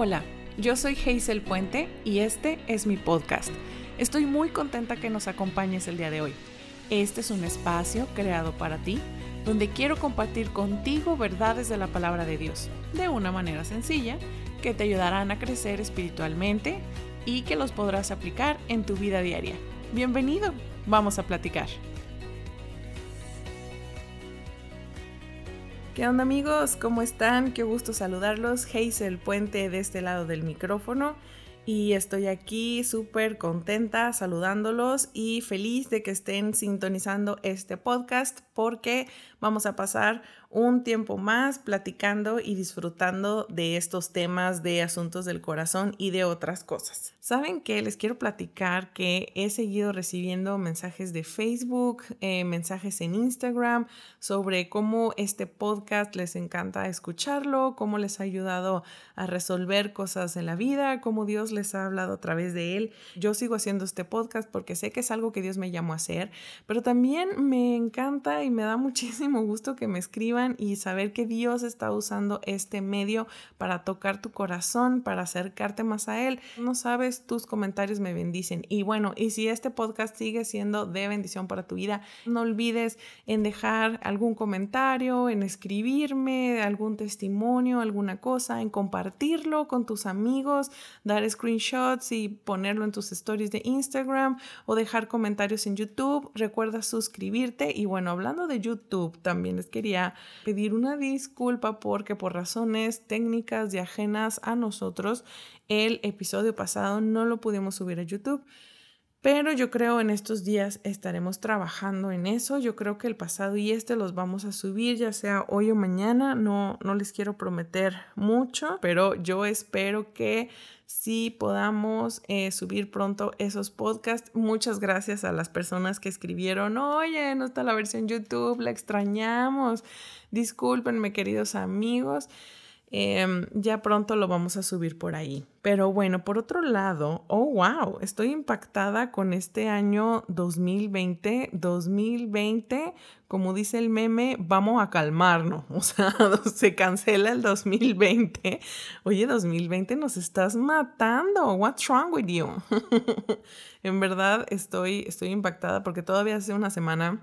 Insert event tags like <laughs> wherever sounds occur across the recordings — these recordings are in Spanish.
Hola, yo soy Hazel Puente y este es mi podcast. Estoy muy contenta que nos acompañes el día de hoy. Este es un espacio creado para ti donde quiero compartir contigo verdades de la palabra de Dios de una manera sencilla que te ayudarán a crecer espiritualmente y que los podrás aplicar en tu vida diaria. Bienvenido, vamos a platicar. ¿Qué onda amigos? ¿Cómo están? Qué gusto saludarlos. Hazel Puente de este lado del micrófono y estoy aquí súper contenta saludándolos y feliz de que estén sintonizando este podcast porque vamos a pasar un tiempo más platicando y disfrutando de estos temas de asuntos del corazón y de otras cosas. Saben que les quiero platicar que he seguido recibiendo mensajes de Facebook, eh, mensajes en Instagram sobre cómo este podcast les encanta escucharlo, cómo les ha ayudado a resolver cosas en la vida, cómo Dios les ha hablado a través de él. Yo sigo haciendo este podcast porque sé que es algo que Dios me llamó a hacer, pero también me encanta y me da <laughs> muchísimo gusto que me escriban y saber que Dios está usando este medio para tocar tu corazón, para acercarte más a Él. No sabes, tus comentarios me bendicen. Y bueno, y si este podcast sigue siendo de bendición para tu vida, no olvides en dejar algún comentario, en escribirme algún testimonio, alguna cosa, en compartirlo con tus amigos, dar screenshots y ponerlo en tus stories de Instagram o dejar comentarios en YouTube. Recuerda suscribirte y bueno, hablando de YouTube, también les quería pedir una disculpa porque por razones técnicas y ajenas a nosotros, el episodio pasado no lo pudimos subir a YouTube. Pero yo creo en estos días estaremos trabajando en eso. Yo creo que el pasado y este los vamos a subir ya sea hoy o mañana. No, no les quiero prometer mucho, pero yo espero que sí podamos eh, subir pronto esos podcasts. Muchas gracias a las personas que escribieron, oye, no está la versión YouTube, la extrañamos. Discúlpenme, queridos amigos. Em, ya pronto lo vamos a subir por ahí. Pero bueno, por otro lado, oh wow, estoy impactada con este año 2020. 2020, como dice el meme, vamos a calmarnos. <laughs> O sea, <laughs> se cancela el 2020. Oye, 2020 nos estás matando. What's wrong with you? <laughs> en verdad estoy, estoy impactada porque todavía hace una semana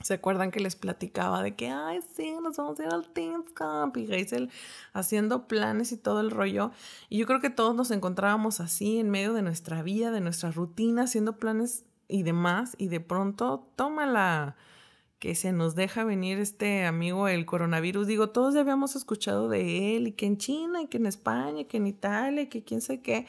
¿Se acuerdan que les platicaba de que, ay, sí, nos vamos a ir al Teens Camp y Hazel haciendo planes y todo el rollo? Y yo creo que todos nos encontrábamos así en medio de nuestra vida, de nuestra rutina, haciendo planes y demás, y de pronto, tómala que se nos deja venir este amigo el coronavirus. Digo, todos ya habíamos escuchado de él, y que en China, y que en España, y que en Italia, y que quién sé qué.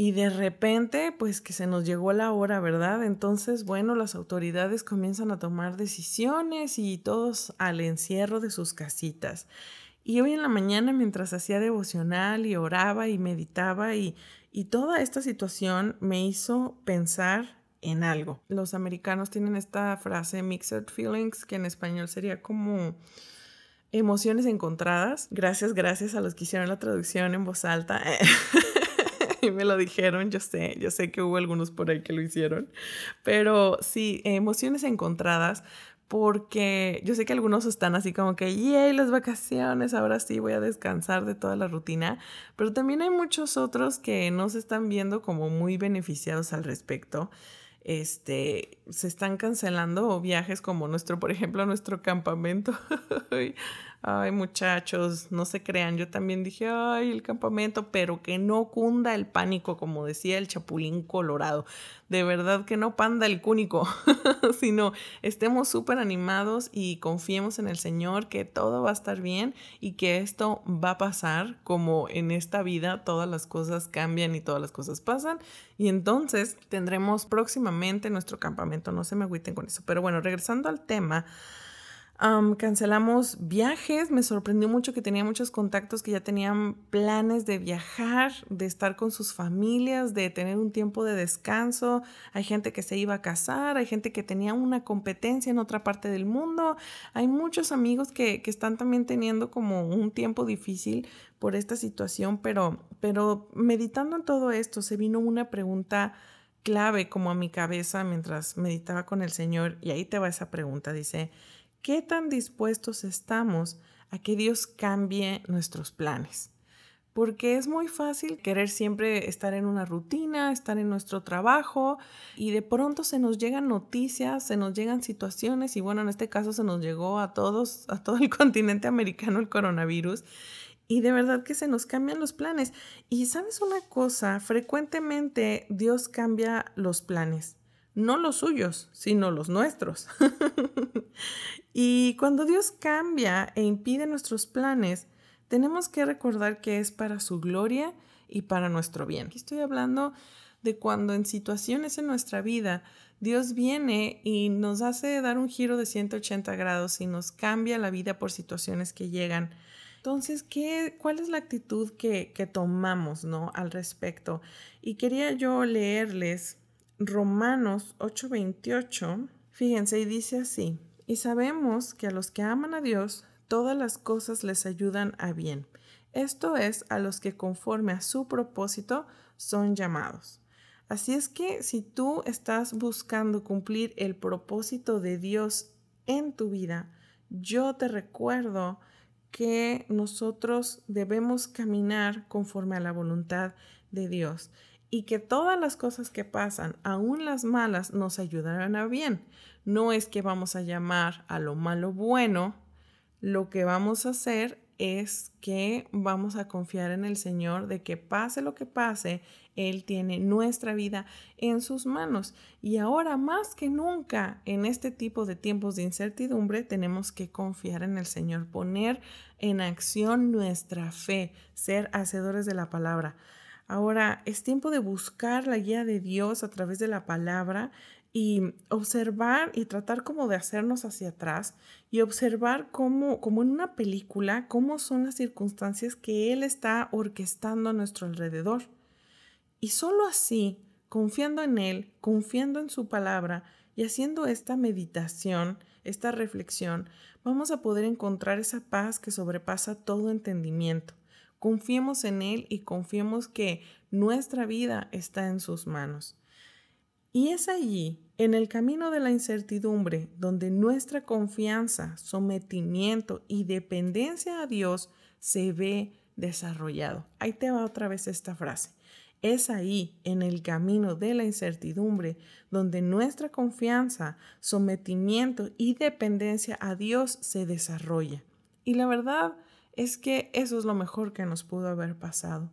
Y de repente, pues que se nos llegó la hora, ¿verdad? Entonces, bueno, las autoridades comienzan a tomar decisiones y todos al encierro de sus casitas. Y hoy en la mañana, mientras hacía devocional y oraba y meditaba y, y toda esta situación me hizo pensar en algo. Los americanos tienen esta frase mixed feelings, que en español sería como emociones encontradas. Gracias, gracias a los que hicieron la traducción en voz alta. <laughs> <laughs> y me lo dijeron, yo sé, yo sé que hubo algunos por ahí que lo hicieron, pero sí, emociones encontradas porque yo sé que algunos están así como que, yay, las vacaciones, ahora sí voy a descansar de toda la rutina, pero también hay muchos otros que no se están viendo como muy beneficiados al respecto. Este, se están cancelando viajes como nuestro, por ejemplo, nuestro campamento. <laughs> ay muchachos, no se crean, yo también dije, ay, el campamento, pero que no cunda el pánico, como decía el Chapulín Colorado. De verdad que no panda el cúnico, <laughs> sino estemos súper animados y confiemos en el Señor que todo va a estar bien y que esto va a pasar como en esta vida todas las cosas cambian y todas las cosas pasan. Y entonces tendremos próximamente nuestro campamento, no se me agüiten con eso. Pero bueno, regresando al tema cancelamos viajes, me sorprendió mucho que tenía muchos contactos que ya tenían planes de viajar, de estar con sus familias, de tener un tiempo de descanso. Hay gente que se iba a casar, hay gente que tenía una competencia en otra parte del mundo. Hay muchos amigos que, que están también teniendo como un tiempo difícil por esta situación, pero, pero meditando en todo esto se vino una pregunta clave como a mi cabeza mientras meditaba con el Señor y ahí te va esa pregunta, dice, ¿Qué tan dispuestos estamos a que Dios cambie nuestros planes? porque es muy fácil querer siempre estar en una rutina, estar en nuestro trabajo y de pronto se nos llegan noticias, se nos llegan situaciones y bueno, en este caso se nos llegó a todos, a todo el <laughs> continente americano el coronavirus y de verdad que se nos cambian los planes. Y sabes una cosa, frecuentemente Dios cambia los planes, no los suyos, sino los nuestros. <laughs> y cuando Dios cambia e impide nuestros planes, tenemos que recordar que es para su gloria y para nuestro bien. Estoy hablando de cuando en situaciones en nuestra vida Dios viene y nos hace dar un giro de 180 grados y nos cambia la vida por situaciones que llegan. Entonces, ¿qué, ¿cuál es la actitud que, que tomamos ¿no? al respecto? Y quería yo leerles Romanos 8:28. Fíjense, y dice así, y sabemos que a los que aman a Dios, todas las cosas les ayudan a bien. Esto es a los que conforme a su propósito son llamados. Así es que si tú estás buscando cumplir el propósito de Dios en tu vida, yo te recuerdo que nosotros debemos caminar conforme a la voluntad de Dios y que todas las cosas que pasan, aún las malas, nos ayudarán a bien. No es que vamos a llamar a lo malo bueno, lo que vamos a hacer es que vamos a confiar en el Señor de que pase lo que pase, Él tiene nuestra vida en sus manos. Y ahora más que nunca en este tipo de tiempos de incertidumbre tenemos que confiar en el Señor, poner en acción nuestra fe, ser hacedores de la palabra. Ahora es tiempo de buscar la guía de Dios a través de la palabra y observar y tratar como de hacernos hacia atrás y observar cómo, como en una película, cómo son las circunstancias que Él está orquestando a nuestro alrededor. Y solo así, confiando en Él, confiando en su palabra y haciendo esta meditación, esta reflexión, vamos a poder encontrar esa paz que sobrepasa todo entendimiento. Confiemos en Él y confiemos que nuestra vida está en sus manos. Y es allí, en el camino de la incertidumbre, donde nuestra confianza, sometimiento y dependencia a Dios se ve desarrollado. Ahí te va otra vez esta frase. Es ahí, en el camino de la incertidumbre, donde nuestra confianza, sometimiento y dependencia a Dios se desarrolla. Y la verdad es que eso es lo mejor que nos pudo haber pasado.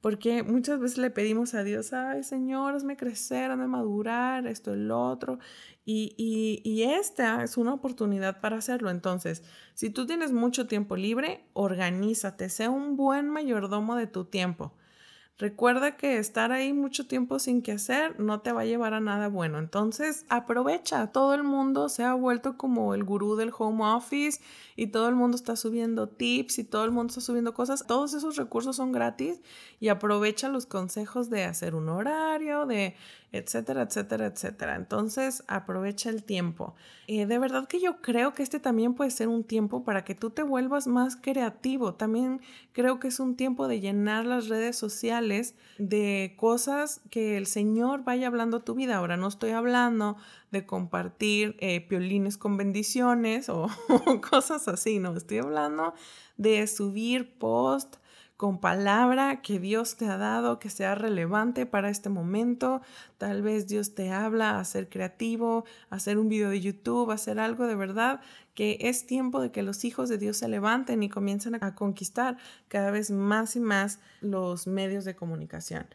Porque muchas veces le pedimos a Dios, ay Señor, hazme crecer, hazme madurar, esto, el otro. Y, y, y esta es una oportunidad para hacerlo. Entonces, si tú tienes mucho tiempo libre, organízate, sea un buen mayordomo de tu tiempo. Recuerda que estar ahí mucho tiempo sin que hacer no te va a llevar a nada bueno. Entonces, aprovecha. Todo el mundo se ha vuelto como el gurú del home office y todo el mundo está subiendo tips y todo el mundo está subiendo cosas. Todos esos recursos son gratis y aprovecha los consejos de hacer un horario, de etcétera, etcétera, etcétera. Entonces, aprovecha el tiempo. Eh, de verdad que yo creo que este también puede ser un tiempo para que tú te vuelvas más creativo. También creo que es un tiempo de llenar las redes sociales de cosas que el Señor vaya hablando a tu vida. Ahora no estoy hablando de compartir eh, piolines con bendiciones o <laughs> cosas así, no, estoy hablando de subir post con palabra que Dios te ha dado, que sea relevante para este momento. Tal vez Dios te habla a ser creativo, a hacer un video de YouTube, a hacer algo de verdad, que es tiempo de que los hijos de Dios se levanten y comiencen a conquistar cada vez más y más los medios de comunicación.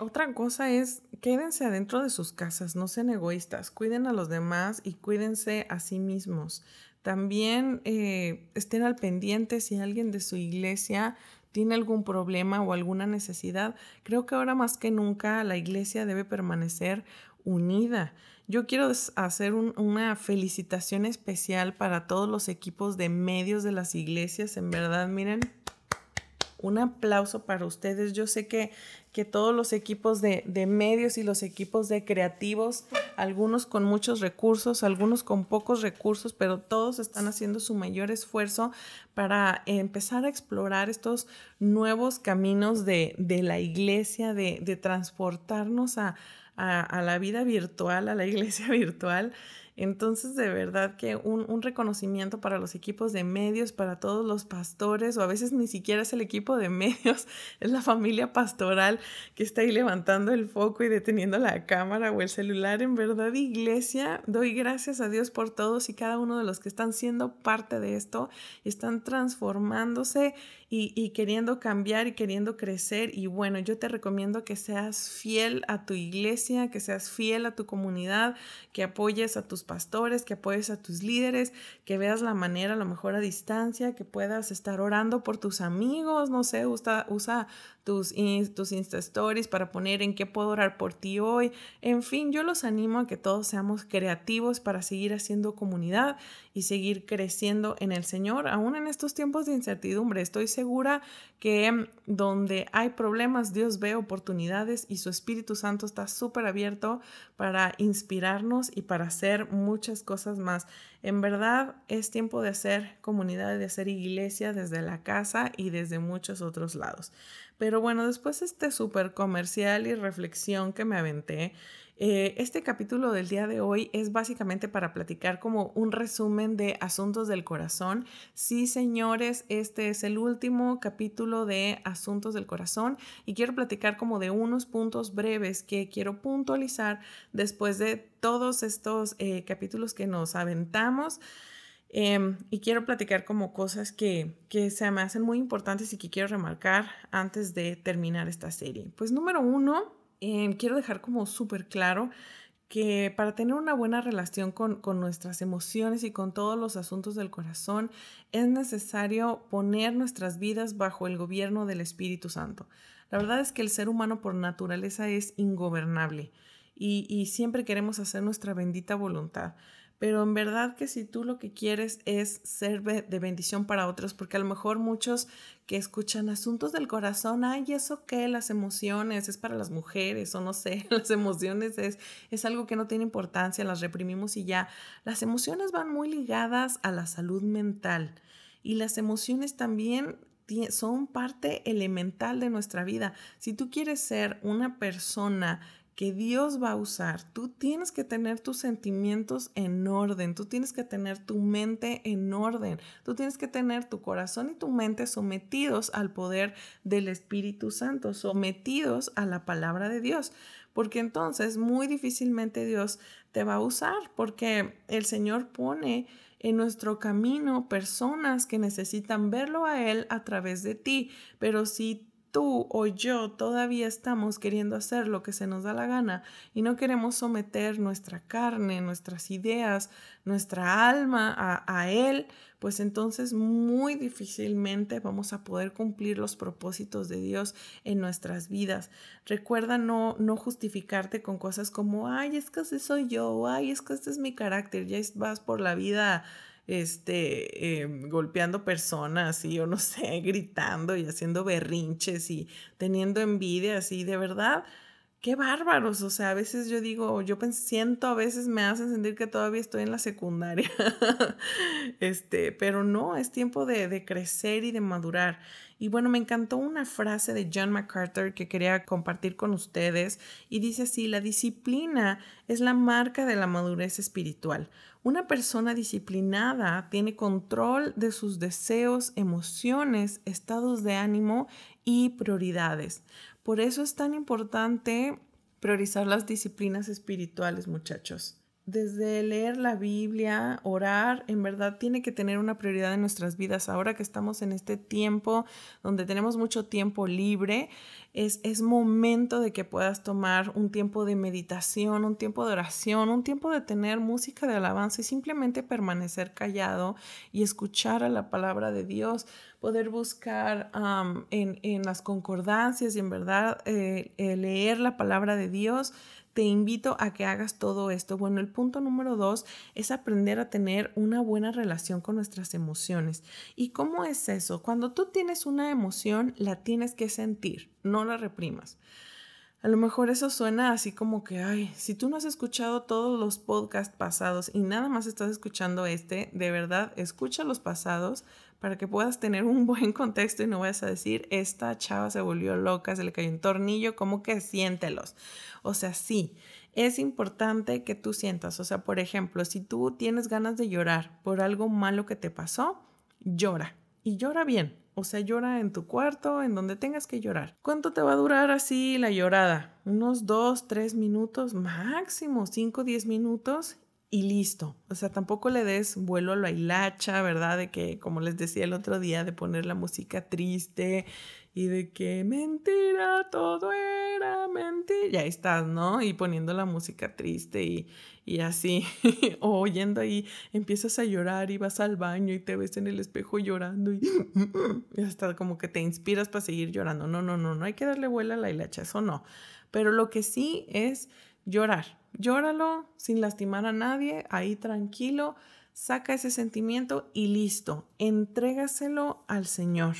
Otra cosa es, quédense adentro de sus casas, no sean egoístas, cuiden a los demás y cuídense a sí mismos. También eh, estén al pendiente si alguien de su iglesia tiene algún problema o alguna necesidad. Creo que ahora más que nunca la iglesia debe permanecer unida. Yo quiero hacer una felicitación especial para todos los equipos de medios de las iglesias. En verdad, miren, un aplauso para ustedes. Yo sé que, que todos los equipos de, de, medios y los equipos de creativos, algunos con muchos recursos, algunos con pocos recursos, pero todos están haciendo su mayor esfuerzo para empezar a explorar estos nuevos caminos de, de la iglesia, de, de transportarnos a, a, a, la vida virtual, a la iglesia <laughs> virtual. Entonces, de verdad que un, reconocimiento para los equipos de medios, para todos los pastores, o a veces ni siquiera es el equipo de <laughs> medios, es la familia pastoral que está ahí levantando el foco y deteniendo la cámara o el celular. En verdad, iglesia, doy gracias a Dios por todos y cada uno de los que están siendo parte de esto, están transformándose y, queriendo cambiar y queriendo crecer. Y bueno, yo te recomiendo que seas fiel a tu iglesia, que seas fiel a tu comunidad, que apoyes a tus pastores, que apoyes a tus líderes, que veas la manera a lo mejor a distancia, que puedas estar orando por tus amigos, no sé, usa, usa tus, tus Insta Stories para poner en qué puedo orar por ti hoy. En fin, yo los animo a que todos seamos creativos para seguir haciendo comunidad y seguir creciendo en el Señor, aún en estos tiempos de incertidumbre. Estoy segura que donde hay problemas, Dios ve oportunidades y su Espíritu Santo está súper abierto para inspirarnos y para hacer muchas cosas más. En verdad es tiempo de hacer comunidad, de hacer iglesia desde la casa y desde muchos otros lados. Pero bueno, después de este súper comercial y reflexión que me aventé, eh, este capítulo del día de hoy es básicamente para platicar como un resumen de Asuntos del Corazón. Sí, señores, este es el último capítulo de Asuntos del Corazón y quiero platicar como de unos puntos breves que quiero puntualizar después de todos estos eh, capítulos que nos aventamos. Em, y quiero platicar como cosas que, que se me hacen muy importantes y que quiero remarcar antes de terminar esta serie. Pues número uno, em, quiero dejar como súper claro que para tener una buena relación con, nuestras emociones y con todos los asuntos del corazón es necesario poner nuestras vidas bajo el gobierno del Espíritu Santo. La verdad es que el ser humano por naturaleza es ingobernable y siempre queremos hacer nuestra bendita voluntad pero en verdad que si tú lo que quieres es ser de bendición para otros, porque a lo mejor muchos que escuchan asuntos del corazón, ay, eso qué, las emociones, es para las mujeres o no sé, <laughs> las emociones es, es algo que no tiene importancia, las reprimimos y ya. Las emociones van muy ligadas a la salud mental y las emociones también son parte elemental de nuestra vida. Si tú quieres ser una persona que Dios va a usar, tú tienes que tener tus sentimientos en orden, tú tienes que tener tu mente en orden, tú tienes que tener tu corazón y tu mente sometidos al poder del Espíritu Santo, sometidos a la palabra de Dios, porque entonces muy difícilmente Dios te va a usar, porque el Señor pone en nuestro camino personas que necesitan verlo a Él a través de ti, pero si tú o yo todavía estamos queriendo hacer lo que se nos da la gana y no queremos someter nuestra carne, nuestras ideas, nuestra alma a, Él, pues entonces muy difícilmente vamos a poder cumplir los propósitos de Dios en nuestras vidas. Recuerda no, no justificarte con cosas como, ay, es que así soy yo, ay, es que este es mi carácter, ya vas por la vida este, em, golpeando personas y yo no sé, <laughs> gritando y haciendo berrinches y teniendo envidia, así, de verdad, qué bárbaros. O sea, a veces yo digo, yo siento, a veces me hacen sentir que todavía estoy en la secundaria. <laughs> este, pero no, es tiempo de, de crecer y de madurar. Y bueno, me encantó una frase de John MacArthur que quería compartir con ustedes y dice así, la disciplina es la marca de la madurez espiritual. Una persona disciplinada tiene control de sus deseos, emociones, estados de ánimo y prioridades. Por eso es tan importante priorizar las disciplinas espirituales, muchachos desde leer la Biblia, orar, en verdad tiene que tener una prioridad en nuestras vidas. Ahora que estamos en este tiempo donde tenemos mucho tiempo libre, es, es momento de que puedas tomar un tiempo de meditación, un tiempo de oración, un tiempo de tener música de alabanza y simplemente permanecer callado y escuchar a la palabra de Dios, poder buscar en, en, las concordancias y en verdad eh, eh, leer la palabra de Dios te invito a que hagas todo esto. Bueno, el punto número dos es aprender a tener una buena relación con nuestras emociones. ¿Y cómo es eso? Cuando tú tienes una emoción, la tienes que sentir, no la reprimas. A lo mejor eso suena así como que, ay, si tú no has escuchado todos los podcasts pasados y nada más estás escuchando este, de verdad, escucha los pasados para que puedas tener un <laughs> buen contexto y no vayas a decir, esta chava se volvió loca, se le cayó un tornillo, como que siéntelos. O sea, sí, es importante que tú sientas, o sea, por ejemplo, si tú tienes ganas de llorar por algo malo que te pasó, llora y llora bien. O sea, llora en tu cuarto, en donde tengas que llorar. ¿Cuánto te va a durar así la llorada? Unos dos, tres minutos, máximo cinco, diez minutos y listo. O sea, tampoco le des vuelo a la hilacha, ¿verdad? De que, como les decía el otro día, de poner la música triste y de que mentira, todo era mentira. Y ahí estás, ¿no? Y poniendo la música triste y, y así, <laughs> o oyendo ahí, empiezas a llorar y vas al baño y te ves en el espejo llorando y, <laughs> y hasta como que te inspiras para seguir llorando. No, no, no, no hay que darle vuelo a la hilacha, eso no. Pero lo que sí es llorar llóralo sin lastimar a nadie, ahí tranquilo, saca ese sentimiento y listo, entrégaselo al Señor.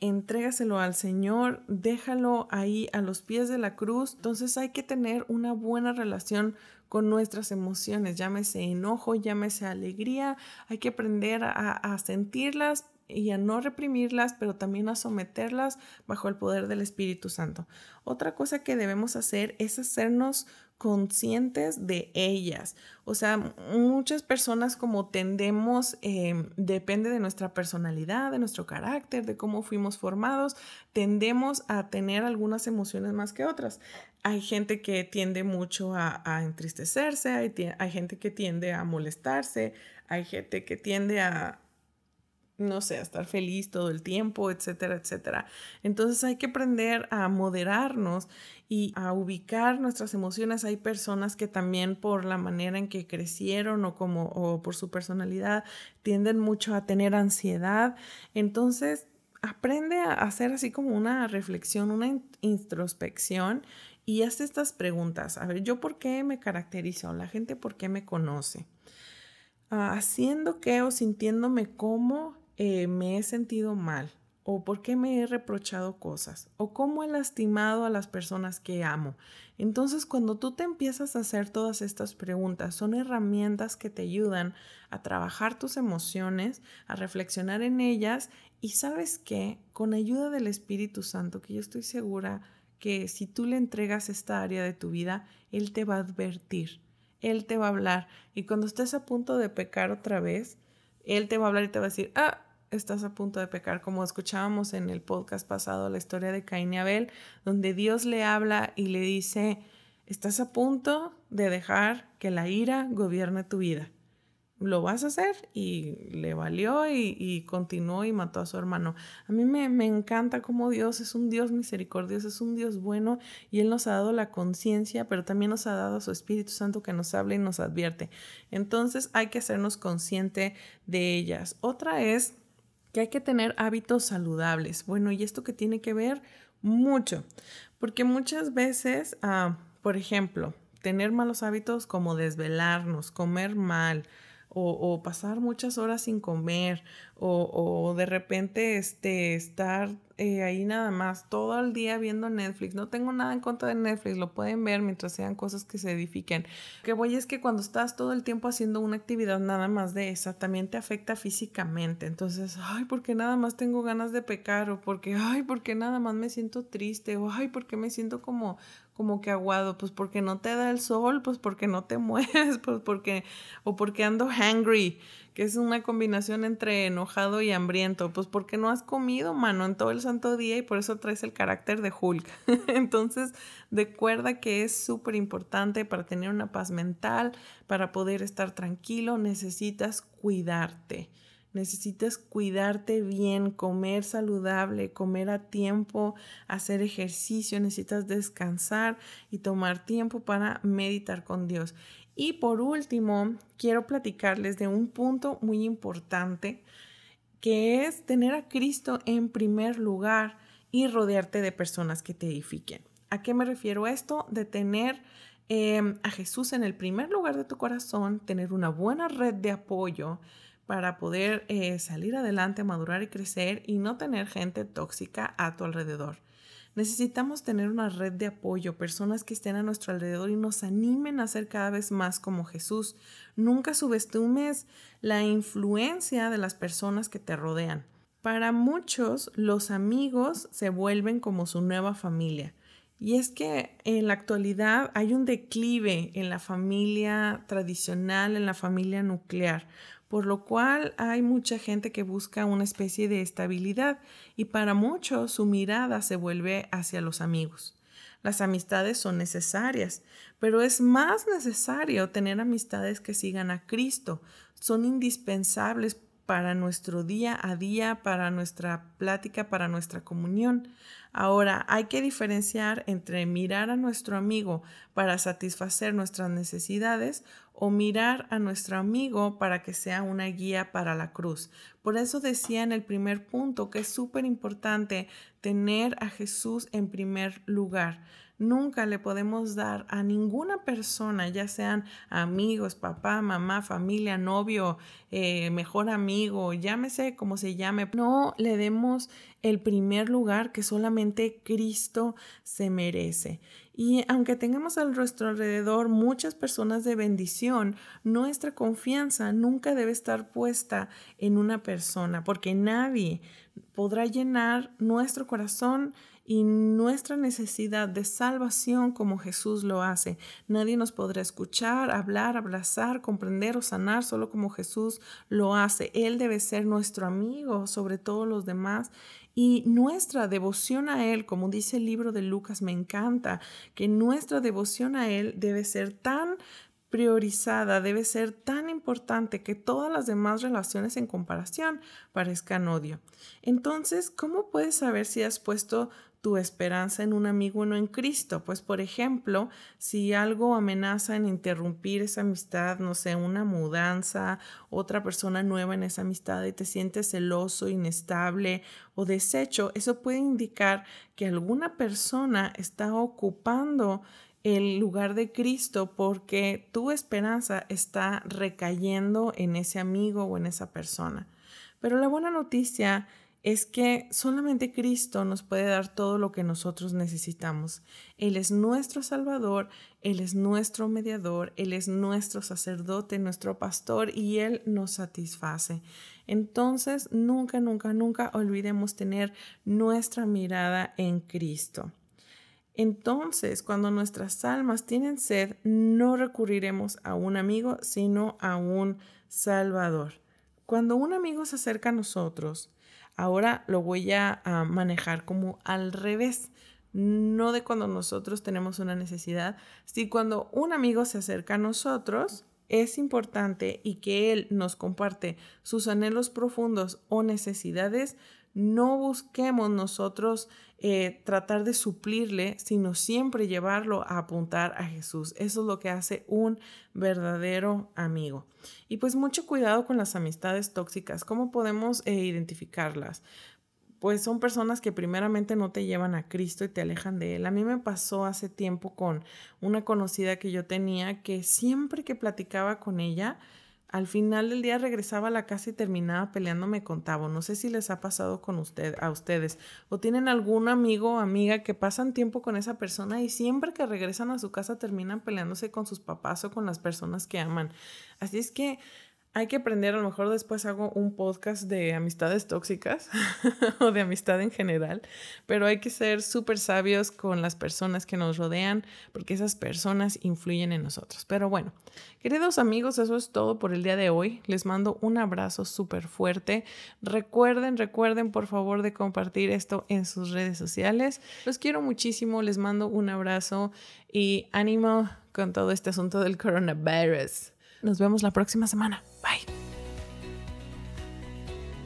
Entrégaselo al Señor, déjalo ahí a los pies de la cruz. Entonces hay que tener una buena relación con nuestras emociones, llámese enojo, llámese alegría, hay que aprender a, a sentirlas, y a no reprimirlas, pero también a someterlas bajo el poder del Espíritu Santo. Otra cosa que debemos hacer es hacernos conscientes de ellas. O sea, muchas personas como tendemos, em, depende de nuestra personalidad, de nuestro carácter, de cómo fuimos formados, tendemos a tener algunas emociones más que otras. Hay gente que tiende mucho a, entristecerse, hay, hay gente que tiende a molestarse, hay gente que tiende a, no sé, estar feliz todo el tiempo, etcétera, etcétera. Entonces hay que aprender a moderarnos y a ubicar nuestras emociones. Hay personas que también por la manera en que crecieron o como o por su personalidad tienden mucho a tener ansiedad. Entonces, aprende a hacer así como una reflexión, una introspección y haz estas preguntas. A ver, ¿yo por qué me caracterizo? ¿La gente por qué me conoce? Ah, ¿Haciendo qué o sintiéndome cómo eh, me he sentido mal o por qué me he reprochado cosas o cómo he lastimado a las personas que amo. Entonces, cuando tú te empiezas a hacer todas estas preguntas, son herramientas que te ayudan a trabajar tus emociones, a reflexionar en ellas y sabes que con ayuda del Espíritu Santo, que yo estoy segura que si tú le entregas esta área de tu vida, Él te va a advertir, Él te va a hablar y cuando estés a punto de pecar otra vez, Él te va a hablar y te va a decir, ah, estás a punto de pecar, como escuchábamos en el podcast pasado, la historia de Caín y Abel, donde Dios le habla y le dice, estás a punto de dejar que la ira gobierne tu vida. Lo vas a hacer y le valió y, continuó y mató a su hermano. A mí me, me encanta cómo Dios es un Dios misericordioso, es un Dios bueno y Él nos ha dado la conciencia, pero también nos ha dado su Espíritu Santo que nos habla y nos advierte. Entonces hay que hacernos consciente de ellas. Otra es que hay que tener hábitos saludables. Bueno, ¿y esto que tiene que ver? Mucho, porque muchas veces, ah, por ejemplo, tener malos hábitos como desvelarnos, comer mal, o, pasar muchas horas sin comer o, de repente este, estar eh, ahí nada más todo el día viendo Netflix. No tengo nada en contra de Netflix, lo pueden ver mientras sean cosas que se edifiquen. que voy es que cuando estás todo el tiempo haciendo una actividad nada más de esa, también te afecta físicamente. Entonces, ay, porque nada más tengo ganas de pecar o porque, ay, porque nada más me siento triste o ay, porque me siento como como que aguado, pues porque no te da el sol, pues porque no te <laughs> mueves, pues porque, o porque ando hungry, que es una combinación entre enojado y hambriento, pues porque no has comido, mano, en todo el santo día y por eso traes el carácter de Hulk. <laughs> Entonces, recuerda que es súper importante para tener una paz mental, para poder estar tranquilo, necesitas cuidarte. Necesitas cuidarte bien, comer saludable, comer a tiempo, hacer ejercicio, necesitas descansar y tomar tiempo para meditar con Dios. Y por último, quiero platicarles de un punto muy importante que es tener a Cristo en primer lugar y rodearte de personas que te edifiquen. ¿A qué me refiero esto? De tener em, a Jesús en el primer lugar de tu corazón, tener una buena red de apoyo, para poder eh, salir adelante, madurar y crecer y no tener gente tóxica a tu alrededor. Necesitamos tener una red de apoyo, personas que estén a nuestro alrededor y nos animen a ser cada vez más como Jesús. Nunca subestimes la influencia de las personas que te rodean. Para muchos, los amigos se vuelven como su nueva familia Y es que en la actualidad hay un declive en la familia tradicional, en la familia nuclear, por lo cual hay mucha gente que busca una especie de estabilidad y para muchos su mirada se vuelve hacia los amigos. Las amistades son necesarias, pero es más necesario tener amistades que sigan a Cristo. Son indispensables para nuestro día a día, para nuestra plática, para nuestra comunión. Ahora, hay que diferenciar entre mirar a nuestro amigo para satisfacer nuestras necesidades o mirar a nuestro amigo para que sea una guía para la cruz. Por eso decía en el primer punto que es súper importante tener a Jesús en primer lugar. Nunca le podemos dar a ninguna persona, ya sean amigos, papá, mamá, familia, novio, eh, mejor amigo, llámese como se llame, no le demos el primer lugar que solamente Cristo se merece. Y aunque tengamos a nuestro alrededor muchas personas de bendición, nuestra confianza nunca debe estar puesta en una persona, porque nadie podrá llenar nuestro corazón y nuestra necesidad de salvación como Jesús lo hace. Nadie nos podrá escuchar, hablar, abrazar, comprender o sanar solo como Jesús lo hace. Él debe ser nuestro amigo sobre todos los demás y nuestra devoción a Él, como dice el libro de Lucas, me encanta, que nuestra devoción a Él debe ser tan priorizada, debe ser tan importante que todas las demás relaciones en comparación parezcan odio. Entonces, ¿cómo puedes saber si has puesto tu esperanza en un amigo o no en Cristo. Pues, por ejemplo, si algo amenaza en interrumpir esa amistad, no sé, una mudanza, otra persona nueva en esa amistad y te sientes celoso, inestable o deshecho, eso puede indicar que alguna persona está ocupando el lugar de Cristo porque tu esperanza está recayendo en ese amigo o en esa persona. Pero la buena noticia es que solamente Cristo nos puede dar todo lo que nosotros necesitamos. Él es nuestro Salvador, Él es nuestro mediador, Él es nuestro sacerdote, nuestro pastor y Él nos satisface. Entonces, nunca, nunca, nunca olvidemos tener nuestra mirada en Cristo. Entonces, cuando nuestras almas tienen sed, no recurriremos a un amigo, sino a un Salvador. Cuando un amigo se acerca a nosotros, Ahora lo voy a, manejar como al revés no de cuando nosotros tenemos una necesidad, si cuando un amigo se acerca a nosotros, es importante y que él nos comparte sus anhelos profundos o necesidades, no busquemos nosotros eh, tratar de suplirle, sino siempre llevarlo a apuntar a Jesús. Eso es lo que hace un verdadero amigo. Y pues mucho cuidado con las amistades tóxicas. ¿Cómo podemos eh, identificarlas? Pues son personas que primeramente no te llevan a Cristo y te alejan de Él. A mí me pasó hace tiempo con una conocida que yo tenía que siempre que platicaba con ella, al final del día regresaba a la casa y terminaba peleándome con Tavo. No sé si les ha pasado con usted, a ustedes o tienen algún amigo o amiga que pasan tiempo con esa persona y siempre que regresan a su casa terminan peleándose con sus papás o con las personas que aman. Así es que hay que aprender, a lo mejor después hago un podcast de amistades tóxicas <laughs> o de amistad en general, pero hay que ser súper sabios con las personas que nos rodean porque esas personas influyen en nosotros. Pero bueno, queridos amigos, eso es todo por el día de hoy. Les mando un abrazo súper fuerte. Recuerden, recuerden por favor de compartir esto en sus redes sociales. Los quiero muchísimo, les mando un abrazo y ánimo con todo este asunto del coronavirus. Nos vemos la próxima semana.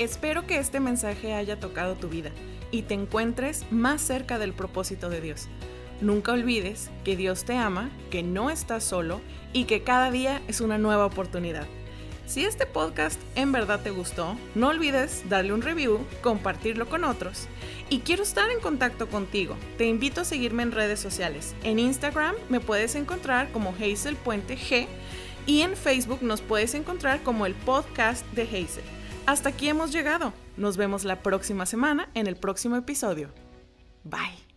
Espero que este mensaje haya tocado tu vida y te encuentres más cerca del propósito de Dios. Nunca olvides que Dios te ama, que no estás solo y que cada día es una nueva oportunidad. Si este podcast en verdad te gustó, no olvides darle un review, compartirlo con otros. Y quiero estar en contacto contigo. Te invito a seguirme en redes sociales. En Instagram me puedes encontrar como Hazel Puente G y en Facebook nos puedes encontrar como el podcast de Hazel. Hasta aquí hemos llegado. Nos vemos la próxima semana en el próximo episodio. Bye.